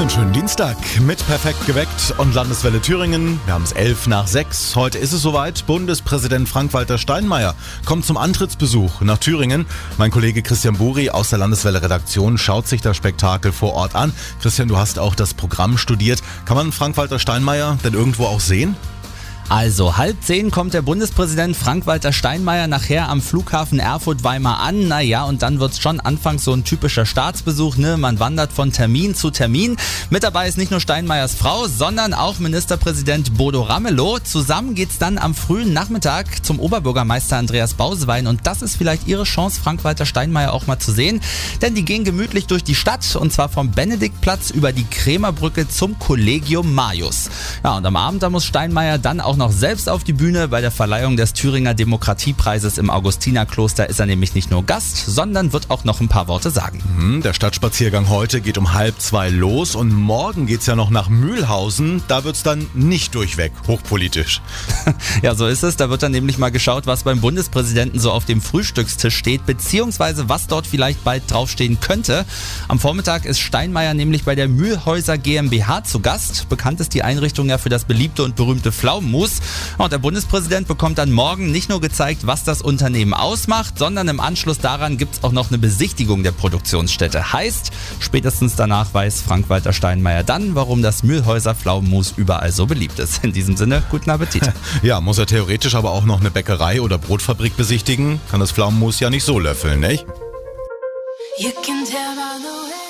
Einen schönen Dienstag mit Perfekt geweckt und Landeswelle Thüringen. Wir haben es elf nach sechs. Heute ist es soweit. Bundespräsident Frank-Walter Steinmeier kommt zum Antrittsbesuch nach Thüringen. Mein Kollege Christian Buri aus der Landeswelle Redaktion schaut sich das Spektakel vor Ort an. Christian, du hast auch das Programm studiert. Kann man Frank-Walter Steinmeier denn irgendwo auch sehen? Also, halb zehn kommt der Bundespräsident Frank-Walter Steinmeier nachher am Flughafen Erfurt-Weimar an. Naja, und dann wird's schon anfangs so ein typischer Staatsbesuch, ne? Man wandert von Termin zu Termin. Mit dabei ist nicht nur Steinmeiers Frau, sondern auch Ministerpräsident Bodo Ramelow. Zusammen geht's dann am frühen Nachmittag zum Oberbürgermeister Andreas Bausewein. Und das ist vielleicht ihre Chance, Frank-Walter Steinmeier auch mal zu sehen. Denn die gehen gemütlich durch die Stadt und zwar vom Benediktplatz über die Krämerbrücke zum Collegium Marius. Ja, und am Abend, da muss Steinmeier dann auch noch selbst auf die Bühne. Bei der Verleihung des Thüringer Demokratiepreises im Augustinerkloster ist er nämlich nicht nur Gast, sondern wird auch noch ein paar Worte sagen. Mhm, der Stadtspaziergang heute geht um halb zwei los und morgen geht's ja noch nach Mühlhausen. Da wird's dann nicht durchweg hochpolitisch. ja, so ist es. Da wird dann nämlich mal geschaut, was beim Bundespräsidenten so auf dem Frühstückstisch steht, beziehungsweise was dort vielleicht bald draufstehen könnte. Am Vormittag ist Steinmeier nämlich bei der Mühlhäuser GmbH zu Gast. Bekannt ist die Einrichtung ja für das beliebte und berühmte Pflaumenmus. News. Und der Bundespräsident bekommt dann morgen nicht nur gezeigt, was das Unternehmen ausmacht, sondern im Anschluss daran gibt es auch noch eine Besichtigung der Produktionsstätte. Heißt, spätestens danach weiß Frank-Walter Steinmeier dann, warum das Mühlhäuser Pflaumenmus überall so beliebt ist. In diesem Sinne, guten Appetit. Ja, muss er theoretisch aber auch noch eine Bäckerei oder Brotfabrik besichtigen? Kann das Pflaumenmus ja nicht so löffeln, nicht? You can tell by the